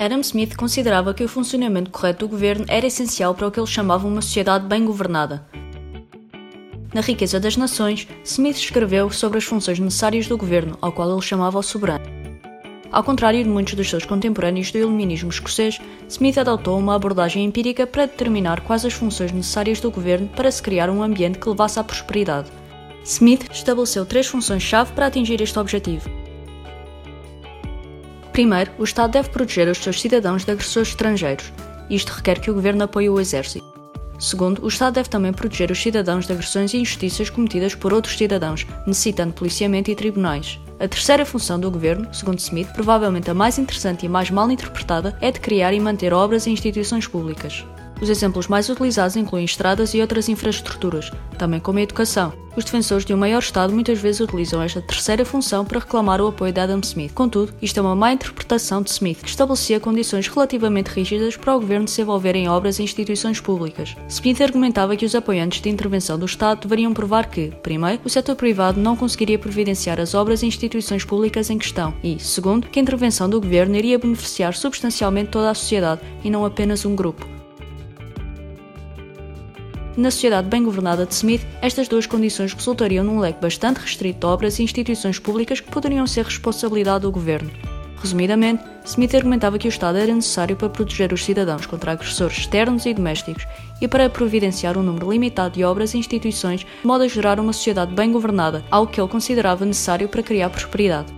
Adam Smith considerava que o funcionamento correto do governo era essencial para o que ele chamava uma sociedade bem governada. Na Riqueza das Nações, Smith escreveu sobre as funções necessárias do governo, ao qual ele chamava o soberano. Ao contrário de muitos dos seus contemporâneos do iluminismo escocês, Smith adotou uma abordagem empírica para determinar quais as funções necessárias do governo para se criar um ambiente que levasse à prosperidade. Smith estabeleceu três funções-chave para atingir este objetivo. Primeiro, o Estado deve proteger os seus cidadãos de agressores estrangeiros. Isto requer que o governo apoie o exército. Segundo, o Estado deve também proteger os cidadãos de agressões e injustiças cometidas por outros cidadãos, necessitando policiamento e tribunais. A terceira função do governo, segundo Smith, provavelmente a mais interessante e mais mal interpretada, é de criar e manter obras e instituições públicas. Os exemplos mais utilizados incluem estradas e outras infraestruturas, também como a educação. Os defensores de um maior Estado muitas vezes utilizam esta terceira função para reclamar o apoio de Adam Smith. Contudo, isto é uma má interpretação de Smith, que estabelecia condições relativamente rígidas para o governo se envolver em obras e instituições públicas. Smith argumentava que os apoiantes de intervenção do Estado deveriam provar que, primeiro, o setor privado não conseguiria providenciar as obras e instituições públicas em questão e, segundo, que a intervenção do governo iria beneficiar substancialmente toda a sociedade e não apenas um grupo. Na sociedade bem governada de Smith, estas duas condições resultariam num leque bastante restrito de obras e instituições públicas que poderiam ser responsabilidade do governo. Resumidamente, Smith argumentava que o Estado era necessário para proteger os cidadãos contra agressores externos e domésticos e para providenciar um número limitado de obras e instituições de modo a gerar uma sociedade bem governada, algo que ele considerava necessário para criar prosperidade.